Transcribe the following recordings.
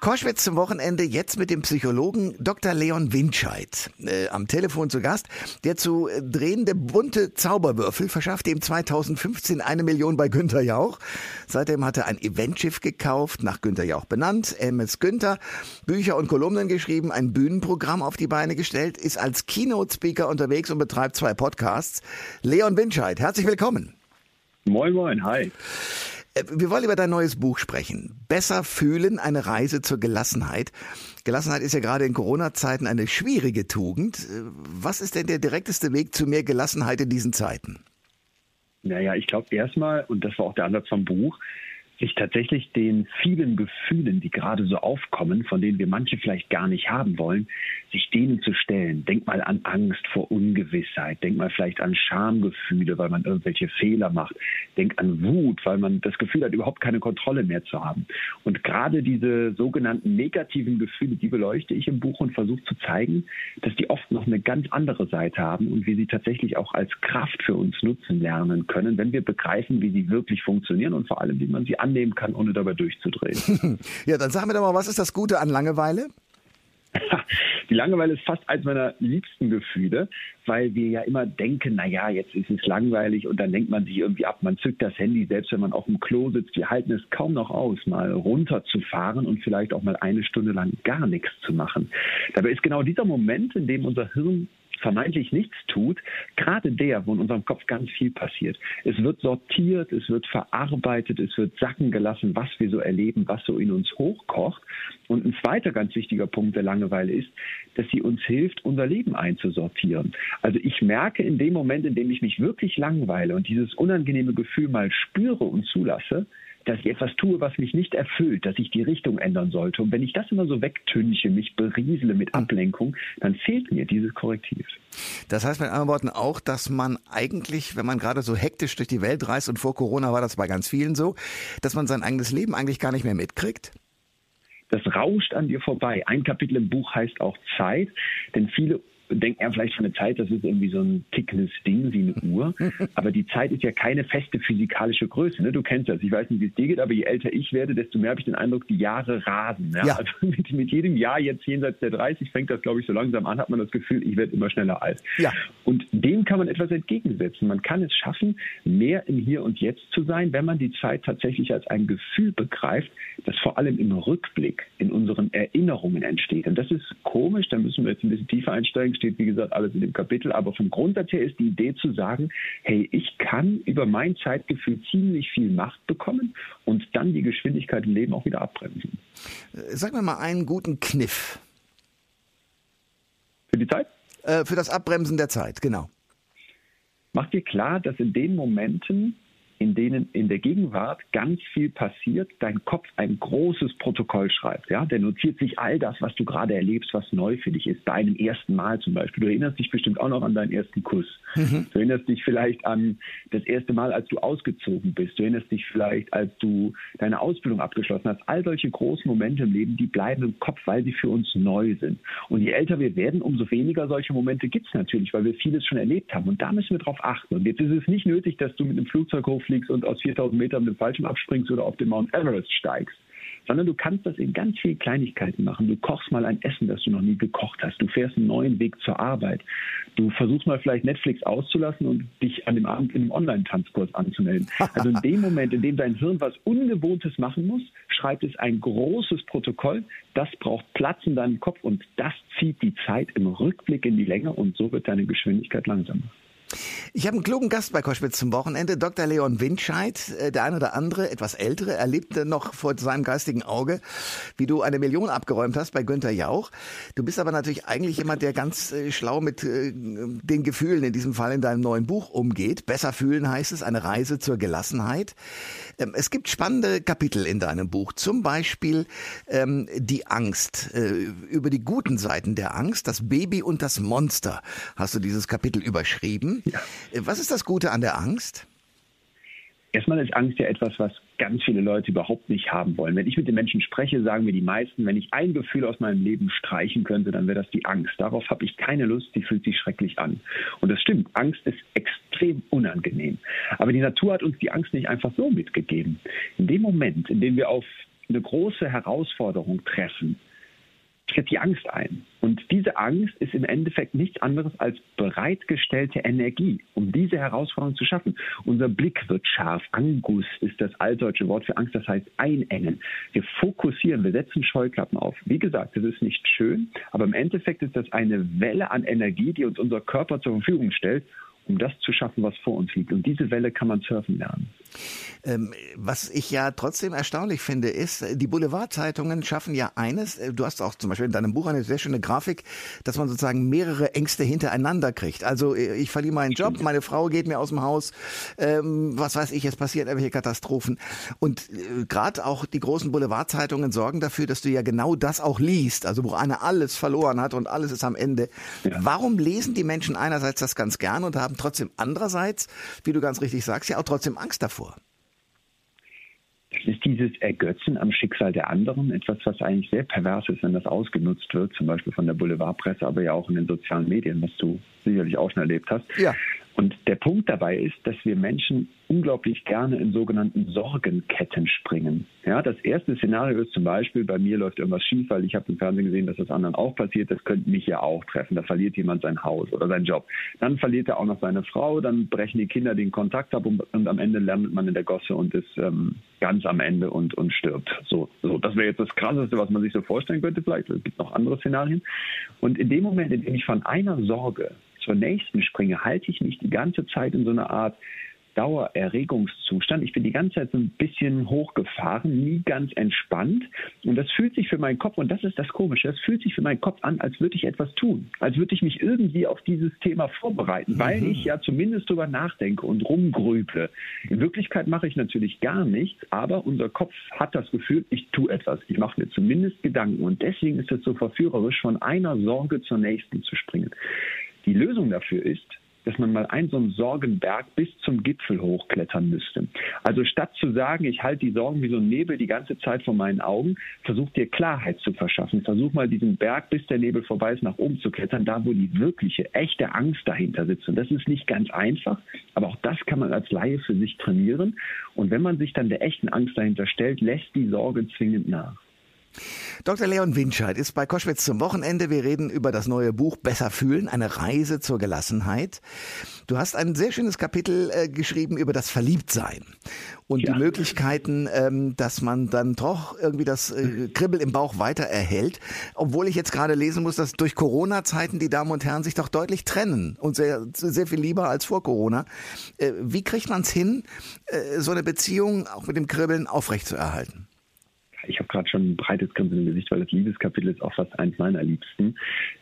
Koschwitz zum Wochenende jetzt mit dem Psychologen Dr. Leon Winscheid äh, am Telefon zu Gast. Der zu drehende bunte Zauberwürfel verschaffte ihm 2015 eine Million bei Günter Jauch. Seitdem hat er ein Eventschiff gekauft, nach Günter Jauch benannt, MS Günther, Bücher und Kolumnen geschrieben, ein Bühnenprogramm auf die Beine gestellt, ist als Keynote-Speaker unterwegs und betreibt zwei Podcasts. Leon Winscheid, herzlich willkommen. Moin, moin, hi. Äh, wir wollen über dein neues Buch sprechen. Besser fühlen, eine Reise zur Gelassenheit. Gelassenheit ist ja gerade in Corona-Zeiten eine schwierige Tugend. Äh, was ist denn der direkteste Weg zu mehr Gelassenheit in diesen Zeiten? Naja, ich glaube erstmal, und das war auch der Ansatz vom Buch, sich tatsächlich den vielen Gefühlen, die gerade so aufkommen, von denen wir manche vielleicht gar nicht haben wollen, sich denen zu stellen. Denk mal an Angst vor Ungewissheit. Denk mal vielleicht an Schamgefühle, weil man irgendwelche Fehler macht. Denk an Wut, weil man das Gefühl hat, überhaupt keine Kontrolle mehr zu haben. Und gerade diese sogenannten negativen Gefühle, die beleuchte ich im Buch und versuche zu zeigen, dass die oft noch eine ganz andere Seite haben und wir sie tatsächlich auch als Kraft für uns nutzen lernen können, wenn wir begreifen, wie sie wirklich funktionieren und vor allem, wie man sie annehmen kann, ohne dabei durchzudrehen. ja, dann sag mir doch mal, was ist das Gute an Langeweile? Die Langeweile ist fast eines meiner liebsten Gefühle, weil wir ja immer denken, na ja, jetzt ist es langweilig und dann lenkt man sich irgendwie ab. Man zückt das Handy, selbst wenn man auf dem Klo sitzt. Wir halten es kaum noch aus, mal runterzufahren und vielleicht auch mal eine Stunde lang gar nichts zu machen. Dabei ist genau dieser Moment, in dem unser Hirn vermeintlich nichts tut, gerade der, wo in unserem Kopf ganz viel passiert. Es wird sortiert, es wird verarbeitet, es wird sacken gelassen, was wir so erleben, was so in uns hochkocht. Und ein zweiter ganz wichtiger Punkt der Langeweile ist, dass sie uns hilft, unser Leben einzusortieren. Also ich merke in dem Moment, in dem ich mich wirklich langweile und dieses unangenehme Gefühl mal spüre und zulasse, dass ich etwas tue, was mich nicht erfüllt, dass ich die Richtung ändern sollte. Und wenn ich das immer so wegtünche, mich beriesele mit Ablenkung, dann fehlt mir dieses Korrektiv. Das heißt mit anderen Worten auch, dass man eigentlich, wenn man gerade so hektisch durch die Welt reist und vor Corona war das bei ganz vielen so, dass man sein eigenes Leben eigentlich gar nicht mehr mitkriegt? Das rauscht an dir vorbei. Ein Kapitel im Buch heißt auch Zeit, denn viele denkt er vielleicht von der Zeit, das ist irgendwie so ein tickendes Ding wie eine Uhr. Aber die Zeit ist ja keine feste physikalische Größe. Ne? Du kennst das. Ich weiß nicht, wie es dir geht, aber je älter ich werde, desto mehr habe ich den Eindruck, die Jahre rasen. Ne? Ja. Also mit, mit, jedem Jahr jetzt jenseits der 30 fängt das, glaube ich, so langsam an, hat man das Gefühl, ich werde immer schneller alt. Ja. Und dem kann man etwas entgegensetzen. Man kann es schaffen, mehr im Hier und Jetzt zu sein, wenn man die Zeit tatsächlich als ein Gefühl begreift, das vor allem im Rückblick in unseren Erinnerungen entsteht. Und das ist komisch, da müssen wir jetzt ein bisschen tiefer einsteigen steht, wie gesagt, alles in dem Kapitel. Aber vom Grundsatz her ist die Idee zu sagen, hey, ich kann über mein Zeitgefühl ziemlich viel Macht bekommen und dann die Geschwindigkeit im Leben auch wieder abbremsen. Sag mir mal einen guten Kniff. Für die Zeit? Äh, für das Abbremsen der Zeit, genau. Mach dir klar, dass in den Momenten, in denen in der Gegenwart ganz viel passiert, dein Kopf ein großes Protokoll schreibt. Ja? Der notiert sich all das, was du gerade erlebst, was neu für dich ist. Bei einem ersten Mal zum Beispiel. Du erinnerst dich bestimmt auch noch an deinen ersten Kuss. Mhm. Du erinnerst dich vielleicht an das erste Mal, als du ausgezogen bist. Du erinnerst dich vielleicht, als du deine Ausbildung abgeschlossen hast. All solche großen Momente im Leben, die bleiben im Kopf, weil sie für uns neu sind. Und je älter wir werden, umso weniger solche Momente gibt es natürlich, weil wir vieles schon erlebt haben. Und da müssen wir drauf achten. Und jetzt ist es nicht nötig, dass du mit einem Flugzeug hochfliegst fliegst und aus 4000 Metern mit dem Fallschirm abspringst oder auf den Mount Everest steigst, sondern du kannst das in ganz vielen Kleinigkeiten machen. Du kochst mal ein Essen, das du noch nie gekocht hast. Du fährst einen neuen Weg zur Arbeit. Du versuchst mal vielleicht Netflix auszulassen und dich an dem Abend in einem Online-Tanzkurs anzumelden. Also in dem Moment, in dem dein Hirn was Ungewohntes machen muss, schreibt es ein großes Protokoll. Das braucht Platz in deinem Kopf und das zieht die Zeit im Rückblick in die Länge und so wird deine Geschwindigkeit langsamer. Ich habe einen klugen Gast bei Koschwitz zum Wochenende, Dr. Leon Windscheid. Äh, der eine oder andere, etwas ältere, erlebte noch vor seinem geistigen Auge, wie du eine Million abgeräumt hast bei Günther Jauch. Du bist aber natürlich eigentlich jemand, der ganz äh, schlau mit äh, den Gefühlen, in diesem Fall in deinem neuen Buch, umgeht. Besser fühlen heißt es, eine Reise zur Gelassenheit. Ähm, es gibt spannende Kapitel in deinem Buch, zum Beispiel ähm, die Angst. Über die guten Seiten der Angst, das Baby und das Monster, hast du dieses Kapitel überschrieben. Ja. Was ist das Gute an der Angst? Erstmal ist Angst ja etwas, was ganz viele Leute überhaupt nicht haben wollen. Wenn ich mit den Menschen spreche, sagen mir die meisten, wenn ich ein Gefühl aus meinem Leben streichen könnte, dann wäre das die Angst. Darauf habe ich keine Lust, die fühlt sich schrecklich an. Und das stimmt, Angst ist extrem unangenehm. Aber die Natur hat uns die Angst nicht einfach so mitgegeben. In dem Moment, in dem wir auf eine große Herausforderung treffen, tritt die Angst ein. Und diese Angst ist im Endeffekt nichts anderes als bereitgestellte Energie, um diese Herausforderung zu schaffen. Unser Blick wird scharf. Angus ist das altdeutsche Wort für Angst, das heißt einengen. Wir fokussieren, wir setzen Scheuklappen auf. Wie gesagt, das ist nicht schön, aber im Endeffekt ist das eine Welle an Energie, die uns unser Körper zur Verfügung stellt, um das zu schaffen, was vor uns liegt. Und diese Welle kann man surfen lernen. Ähm, was ich ja trotzdem erstaunlich finde, ist, die Boulevardzeitungen schaffen ja eines, äh, du hast auch zum Beispiel in deinem Buch eine sehr schöne Grafik, dass man sozusagen mehrere Ängste hintereinander kriegt. Also äh, ich verliere meinen Job, meine Frau geht mir aus dem Haus, ähm, was weiß ich, es passiert irgendwelche Katastrophen. Und äh, gerade auch die großen Boulevardzeitungen sorgen dafür, dass du ja genau das auch liest, also wo einer alles verloren hat und alles ist am Ende. Ja. Warum lesen die Menschen einerseits das ganz gern und haben trotzdem andererseits, wie du ganz richtig sagst, ja auch trotzdem Angst davor? Ist dieses Ergötzen am Schicksal der anderen, etwas, was eigentlich sehr pervers ist, wenn das ausgenutzt wird, zum Beispiel von der Boulevardpresse, aber ja auch in den sozialen Medien, was du sicherlich auch schon erlebt hast. Ja. Und der Punkt dabei ist, dass wir Menschen unglaublich gerne in sogenannten Sorgenketten springen. Ja, das erste Szenario ist zum Beispiel, bei mir läuft irgendwas schief, weil ich habe im Fernsehen gesehen, dass das anderen auch passiert. Das könnte mich ja auch treffen. Da verliert jemand sein Haus oder seinen Job. Dann verliert er auch noch seine Frau. Dann brechen die Kinder den Kontakt ab und, und am Ende landet man in der Gosse und ist ähm, ganz am Ende und, und stirbt. So, so, das wäre jetzt das Krasseste, was man sich so vorstellen könnte. Vielleicht es gibt noch andere Szenarien. Und in dem Moment, in dem ich von einer Sorge zur nächsten springe, halte ich mich die ganze Zeit in so einer Art Dauererregungszustand. Ich bin die ganze Zeit so ein bisschen hochgefahren, nie ganz entspannt. Und das fühlt sich für meinen Kopf, und das ist das Komische, das fühlt sich für meinen Kopf an, als würde ich etwas tun. Als würde ich mich irgendwie auf dieses Thema vorbereiten, weil mhm. ich ja zumindest drüber nachdenke und rumgrüble. In Wirklichkeit mache ich natürlich gar nichts, aber unser Kopf hat das Gefühl, ich tue etwas. Ich mache mir zumindest Gedanken. Und deswegen ist es so verführerisch, von einer Sorge zur nächsten zu springen. Die Lösung dafür ist, dass man mal einen so einen Sorgenberg bis zum Gipfel hochklettern müsste. Also statt zu sagen, ich halte die Sorgen wie so ein Nebel die ganze Zeit vor meinen Augen, versuch dir Klarheit zu verschaffen. Versuch mal diesen Berg, bis der Nebel vorbei ist, nach oben zu klettern, da wo die wirkliche, echte Angst dahinter sitzt. Und das ist nicht ganz einfach, aber auch das kann man als Laie für sich trainieren. Und wenn man sich dann der echten Angst dahinter stellt, lässt die Sorge zwingend nach. Dr. Leon Winscheid ist bei Koschwitz zum Wochenende. Wir reden über das neue Buch Besser fühlen, eine Reise zur Gelassenheit. Du hast ein sehr schönes Kapitel äh, geschrieben über das Verliebtsein und ja. die Möglichkeiten, ähm, dass man dann doch irgendwie das äh, Kribbel im Bauch weiter erhält. Obwohl ich jetzt gerade lesen muss, dass durch Corona-Zeiten die Damen und Herren sich doch deutlich trennen und sehr, sehr viel lieber als vor Corona. Äh, wie kriegt man es hin, äh, so eine Beziehung auch mit dem Kribbeln aufrechtzuerhalten? ich gerade schon ein breites Grinsen im Gesicht, weil das Liebeskapitel ist auch fast eins meiner Liebsten.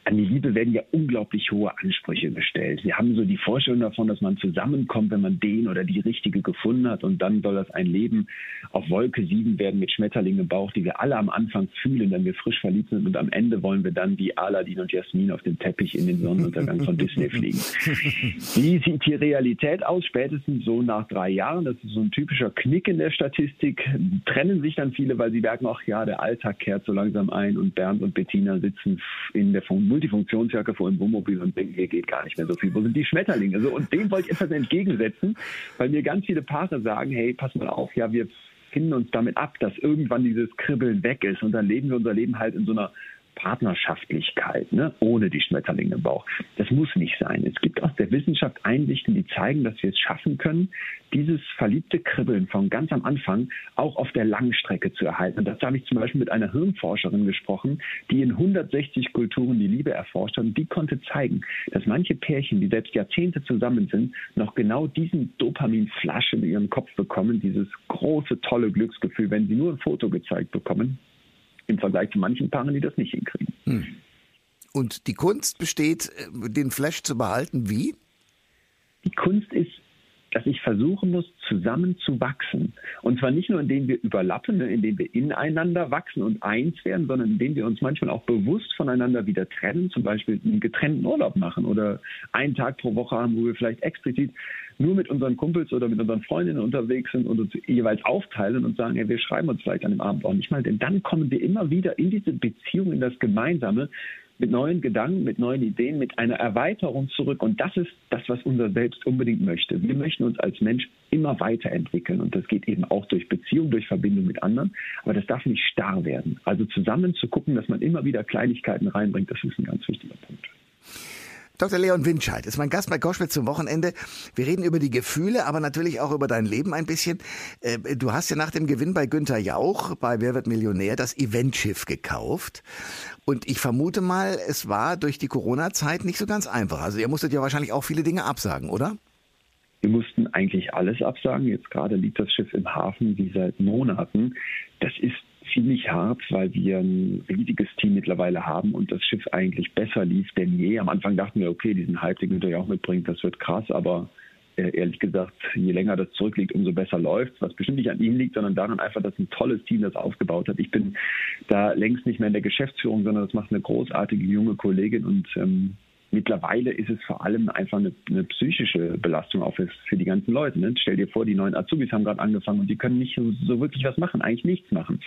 An die Liebe werden ja unglaublich hohe Ansprüche gestellt. Wir haben so die Vorstellung davon, dass man zusammenkommt, wenn man den oder die Richtige gefunden hat und dann soll das ein Leben auf Wolke sieben werden mit Schmetterlingen im Bauch, die wir alle am Anfang fühlen, wenn wir frisch verliebt sind und am Ende wollen wir dann wie Aladin und Jasmin auf dem Teppich in den Sonnenuntergang von Disney fliegen. Wie sieht die Realität aus? Spätestens so nach drei Jahren, das ist so ein typischer Knick in der Statistik, trennen sich dann viele, weil sie merken, ach ja, der Alltag kehrt so langsam ein und Bernd und Bettina sitzen in der Multifunktionsjacke vor dem Wohnmobil und denken, hier geht gar nicht mehr so viel. Wo sind die Schmetterlinge? So, und dem wollte ich etwas entgegensetzen, weil mir ganz viele Paare sagen, hey, pass mal auf, ja, wir finden uns damit ab, dass irgendwann dieses Kribbeln weg ist und dann leben wir unser Leben halt in so einer Partnerschaftlichkeit, ne? ohne die Schmetterlinge im Bauch. Das muss nicht sein. Es gibt aus der Wissenschaft Einsichten, die zeigen, dass wir es schaffen können, dieses verliebte Kribbeln von ganz am Anfang auch auf der langen Strecke zu erhalten. Und dazu habe ich zum Beispiel mit einer Hirnforscherin gesprochen, die in 160 Kulturen die Liebe erforscht hat. Und die konnte zeigen, dass manche Pärchen, die selbst Jahrzehnte zusammen sind, noch genau diesen Dopaminflash in ihren Kopf bekommen, dieses große, tolle Glücksgefühl, wenn sie nur ein Foto gezeigt bekommen, im Vergleich zu manchen Paaren, die das nicht hinkriegen. Hm. Und die Kunst besteht, äh, den Flash zu behalten, wie? Die Kunst ist dass ich versuchen muss, zusammen zu wachsen. Und zwar nicht nur, indem wir überlappen, indem wir ineinander wachsen und eins werden, sondern indem wir uns manchmal auch bewusst voneinander wieder trennen, zum Beispiel einen getrennten Urlaub machen oder einen Tag pro Woche haben, wo wir vielleicht explizit nur mit unseren Kumpels oder mit unseren Freundinnen unterwegs sind und uns jeweils aufteilen und sagen, ja, wir schreiben uns vielleicht an dem Abend auch nicht mal, denn dann kommen wir immer wieder in diese Beziehung, in das Gemeinsame mit neuen Gedanken, mit neuen Ideen, mit einer Erweiterung zurück. Und das ist das, was unser Selbst unbedingt möchte. Wir möchten uns als Mensch immer weiterentwickeln. Und das geht eben auch durch Beziehung, durch Verbindung mit anderen. Aber das darf nicht starr werden. Also zusammen zu gucken, dass man immer wieder Kleinigkeiten reinbringt, das ist ein ganz wichtiger Punkt. Dr. Leon Winscheid ist mein Gast bei Koschwitz zum Wochenende. Wir reden über die Gefühle, aber natürlich auch über dein Leben ein bisschen. Äh, du hast ja nach dem Gewinn bei Günther Jauch bei Wer wird Millionär das Eventschiff gekauft. Und ich vermute mal, es war durch die Corona-Zeit nicht so ganz einfach. Also ihr musstet ja wahrscheinlich auch viele Dinge absagen, oder? Wir mussten eigentlich alles absagen. Jetzt gerade liegt das Schiff im Hafen wie seit Monaten. Das ist ziemlich hart, weil wir ein riesiges Team mittlerweile haben und das Schiff eigentlich besser lief denn je. Am Anfang dachten wir, okay, diesen Hype, den Günther auch mitbringt, das wird krass, aber äh, ehrlich gesagt, je länger das zurückliegt, umso besser läuft. Was bestimmt nicht an ihm liegt, sondern daran einfach, dass ein tolles Team das aufgebaut hat. Ich bin da längst nicht mehr in der Geschäftsführung, sondern das macht eine großartige junge Kollegin und ähm, mittlerweile ist es vor allem einfach eine, eine psychische Belastung auch für, für die ganzen Leute. Ne? Stell dir vor, die neuen Azubis haben gerade angefangen und die können nicht so, so wirklich was machen, eigentlich nichts machen.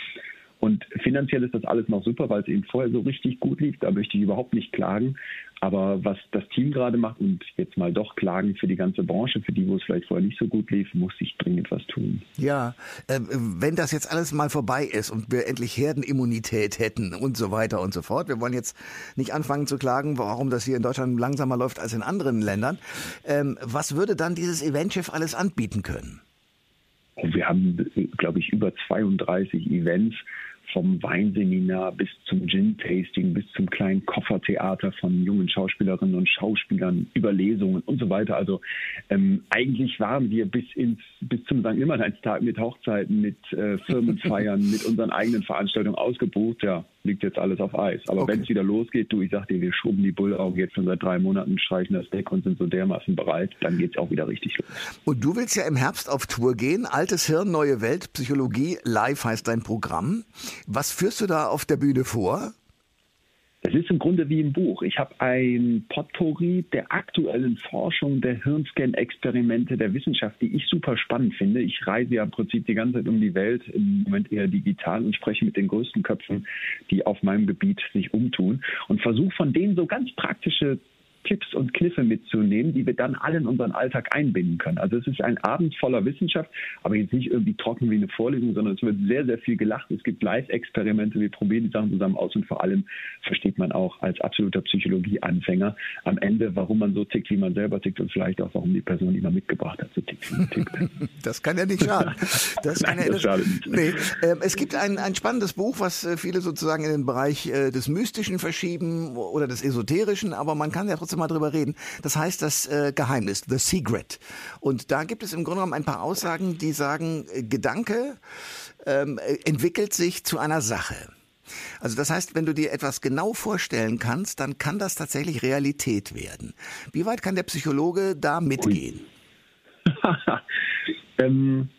Und finanziell ist das alles noch super, weil es eben vorher so richtig gut lief. Da möchte ich überhaupt nicht klagen. Aber was das Team gerade macht und jetzt mal doch klagen für die ganze Branche, für die, wo es vielleicht vorher nicht so gut lief, muss ich dringend was tun. Ja, äh, wenn das jetzt alles mal vorbei ist und wir endlich Herdenimmunität hätten und so weiter und so fort. Wir wollen jetzt nicht anfangen zu klagen, warum das hier in Deutschland langsamer läuft als in anderen Ländern. Ähm, was würde dann dieses Eventschiff alles anbieten können? Wir haben, glaube ich, über 32 Events vom Weinseminar bis zum Gin-Tasting, bis zum kleinen Koffertheater von jungen Schauspielerinnen und Schauspielern, Überlesungen und so weiter. Also ähm, eigentlich waren wir bis ins bis zum St. Nimmerleinstag mit Hochzeiten, mit äh, Firmenfeiern, mit unseren eigenen Veranstaltungen ausgebucht. Ja, liegt jetzt alles auf Eis. Aber okay. wenn es wieder losgeht, du, ich sag dir, wir schrubben die Bullaugen jetzt schon seit drei Monaten, streichen das Deck und sind so dermaßen bereit, dann geht es auch wieder richtig los. Und du willst ja im Herbst auf Tour gehen. Altes Hirn, neue Welt, Psychologie, live heißt dein Programm. Was führst du da auf der Bühne vor? Es ist im Grunde wie im Buch. Ich habe ein Potpourri der aktuellen Forschung, der Hirnscan-Experimente, der Wissenschaft, die ich super spannend finde. Ich reise ja im Prinzip die ganze Zeit um die Welt, im Moment eher digital und spreche mit den größten Köpfen, die auf meinem Gebiet sich umtun und versuche von denen so ganz praktische Tipps und Kniffe mitzunehmen, die wir dann alle in unseren Alltag einbinden können. Also es ist ein Abend voller Wissenschaft, aber jetzt nicht irgendwie trocken wie eine Vorlesung, sondern es wird sehr, sehr viel gelacht. Es gibt Live-Experimente, wir probieren die Sachen zusammen aus und vor allem versteht man auch als absoluter Psychologie-Anfänger am Ende, warum man so tickt, wie man selber tickt und vielleicht auch, warum die Person, die man mitgebracht hat, so tickt, wie man tickt. Das kann ja nicht schaden. Das, Nein, ja, das schadet nicht. Nee. Ähm, es gibt ein, ein spannendes Buch, was äh, viele sozusagen in den Bereich äh, des Mystischen verschieben oder des Esoterischen, aber man kann ja trotzdem mal drüber reden. Das heißt das äh, Geheimnis, The Secret. Und da gibt es im Grunde genommen ein paar Aussagen, die sagen, äh, Gedanke ähm, entwickelt sich zu einer Sache. Also das heißt, wenn du dir etwas genau vorstellen kannst, dann kann das tatsächlich Realität werden. Wie weit kann der Psychologe da mitgehen? ähm,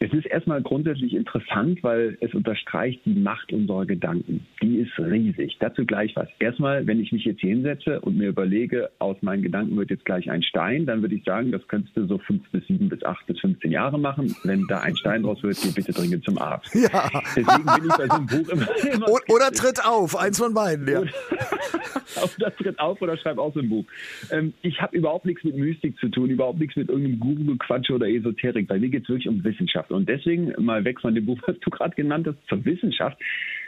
es ist erstmal grundsätzlich interessant, weil es unterstreicht die Macht unserer Gedanken. Die ist riesig. Dazu gleich was. Erstmal, wenn ich mich jetzt hier hinsetze und mir überlege, aus meinen Gedanken wird jetzt gleich ein Stein, dann würde ich sagen, das könntest du so fünf bis sieben bis acht bis 15 Jahre machen. Wenn da ein Stein draus wird, geh bitte dringend zum Arzt. Ja. Deswegen bin ich bei so einem Buch immer, immer Oder tritt auf, eins von beiden, ja. oder tritt auf oder schreib aus im Buch. Ähm, ich habe überhaupt nichts mit Mystik zu tun, überhaupt nichts mit irgendeinem Guru-Quatsch oder Esoterik. Bei mir geht es wirklich um Wissenschaft. Wissenschaft. Und deswegen mal weg von dem Buch, was du gerade genannt hast, zur Wissenschaft.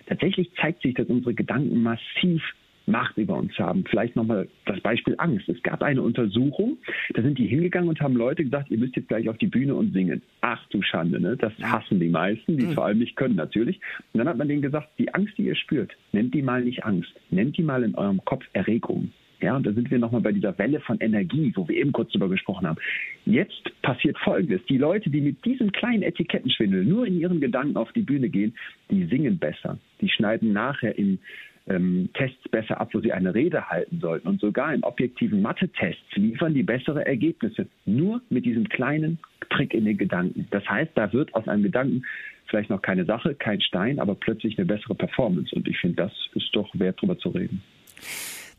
Tatsächlich zeigt sich, dass unsere Gedanken massiv Macht über uns haben. Vielleicht nochmal das Beispiel Angst. Es gab eine Untersuchung, da sind die hingegangen und haben Leute gesagt, ihr müsst jetzt gleich auf die Bühne und singen. Ach du Schande, ne? Das hassen die meisten, die es mhm. vor allem nicht können natürlich. Und dann hat man denen gesagt, die Angst, die ihr spürt, nennt die mal nicht Angst, nennt die mal in eurem Kopf Erregung. Ja, und da sind wir nochmal bei dieser Welle von Energie, wo wir eben kurz drüber gesprochen haben. Jetzt passiert Folgendes. Die Leute, die mit diesem kleinen Etikettenschwindel nur in ihren Gedanken auf die Bühne gehen, die singen besser. Die schneiden nachher in ähm, Tests besser ab, wo sie eine Rede halten sollten. Und sogar in objektiven Mathe-Tests liefern die bessere Ergebnisse. Nur mit diesem kleinen Trick in den Gedanken. Das heißt, da wird aus einem Gedanken vielleicht noch keine Sache, kein Stein, aber plötzlich eine bessere Performance. Und ich finde, das ist doch wert, drüber zu reden.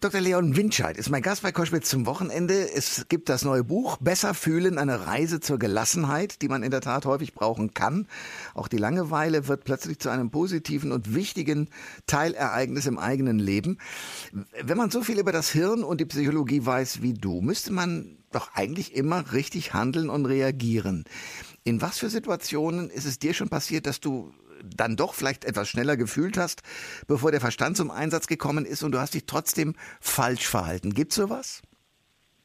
Dr. Leon Winscheid ist mein Gast bei Koschwitz zum Wochenende. Es gibt das neue Buch Besser fühlen, eine Reise zur Gelassenheit, die man in der Tat häufig brauchen kann. Auch die Langeweile wird plötzlich zu einem positiven und wichtigen Teilereignis im eigenen Leben. Wenn man so viel über das Hirn und die Psychologie weiß wie du, müsste man doch eigentlich immer richtig handeln und reagieren. In was für Situationen ist es dir schon passiert, dass du dann doch vielleicht etwas schneller gefühlt hast, bevor der Verstand zum Einsatz gekommen ist und du hast dich trotzdem falsch verhalten. Gibt's sowas?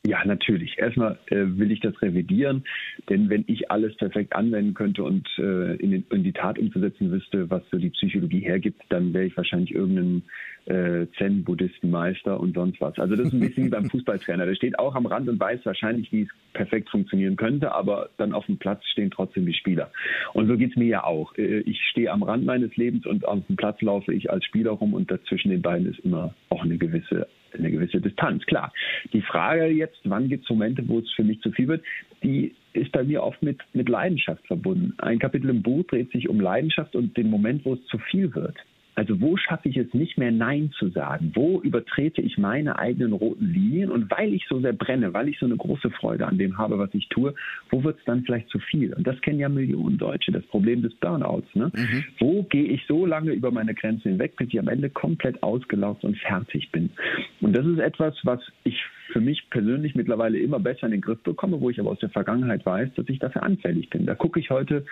Ja, natürlich. Erstmal äh, will ich das revidieren, denn wenn ich alles perfekt anwenden könnte und äh, in, den, in, die Tat umzusetzen wüsste, was so die Psychologie hergibt, dann wäre ich wahrscheinlich irgendein äh, Zen-Buddhistenmeister und sonst was. Also das ist ein bisschen wie beim Fußballtrainer. Der steht auch am Rand und weiß wahrscheinlich, wie es perfekt funktionieren könnte, aber dann auf dem Platz stehen trotzdem die Spieler. Und so geht's mir ja auch. Äh, ich stehe am Rand meines Lebens und auf dem Platz laufe ich als Spieler rum und dazwischen den beiden ist immer auch eine gewisse eine gewisse Distanz. Klar. Die Frage jetzt, wann gibt es Momente, wo es für mich zu viel wird, die ist bei mir oft mit, mit Leidenschaft verbunden. Ein Kapitel im Buch dreht sich um Leidenschaft und den Moment, wo es zu viel wird. Also wo schaffe ich es nicht mehr Nein zu sagen? Wo übertrete ich meine eigenen roten Linien? Und weil ich so sehr brenne, weil ich so eine große Freude an dem habe, was ich tue, wo wird es dann vielleicht zu viel? Und das kennen ja Millionen Deutsche, das Problem des Burnouts. Ne? Mhm. Wo gehe ich so lange über meine Grenzen hinweg, bis ich am Ende komplett ausgelaugt und fertig bin? Und das ist etwas, was ich für mich persönlich mittlerweile immer besser in den Griff bekomme, wo ich aber aus der Vergangenheit weiß, dass ich dafür anfällig bin. Da gucke ich heute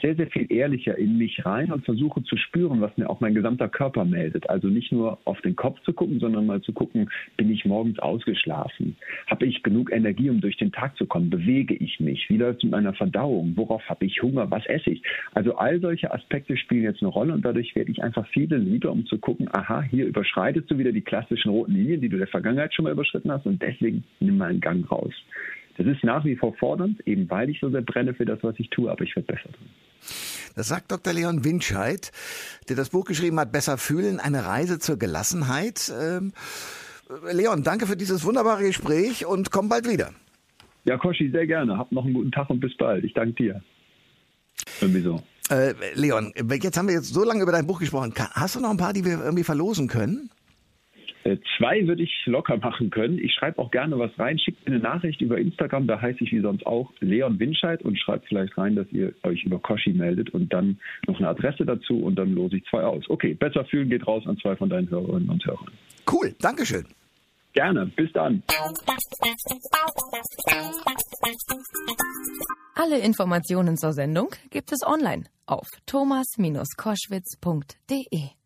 sehr, sehr viel ehrlicher in mich rein und versuche zu spüren, was mir auch mein gesamter Körper meldet. Also nicht nur auf den Kopf zu gucken, sondern mal zu gucken, bin ich morgens ausgeschlafen? Habe ich genug Energie, um durch den Tag zu kommen? Bewege ich mich? Wie läuft es mit meiner Verdauung? Worauf habe ich Hunger? Was esse ich? Also all solche Aspekte spielen jetzt eine Rolle und dadurch werde ich einfach viel lieber, um zu gucken, aha, hier überschreitest du wieder die klassischen roten Linien, die du der Vergangenheit schon mal überschritten hast und deswegen nimm mal einen Gang raus. Das ist nach wie vor fordernd, eben weil ich so sehr brenne für das, was ich tue, aber ich werde besser drin. Das sagt Dr. Leon Winscheid, der das Buch geschrieben hat, Besser fühlen, eine Reise zur Gelassenheit. Ähm, Leon, danke für dieses wunderbare Gespräch und komm bald wieder. Ja, Koschi, sehr gerne. Hab noch einen guten Tag und bis bald. Ich danke dir. Irgendwie so. Äh, Leon, jetzt haben wir jetzt so lange über dein Buch gesprochen. Hast du noch ein paar, die wir irgendwie verlosen können? Äh, zwei würde ich locker machen können. Ich schreibe auch gerne was rein. Schickt mir eine Nachricht über Instagram, da heiße ich wie sonst auch Leon Winscheid und schreibt vielleicht rein, dass ihr euch über Koshi meldet und dann noch eine Adresse dazu und dann lose ich zwei aus. Okay, besser fühlen geht raus an zwei von deinen Hörerinnen und Hörern. Cool, Dankeschön. Gerne, bis dann. Alle Informationen zur Sendung gibt es online auf thomas-koschwitz.de.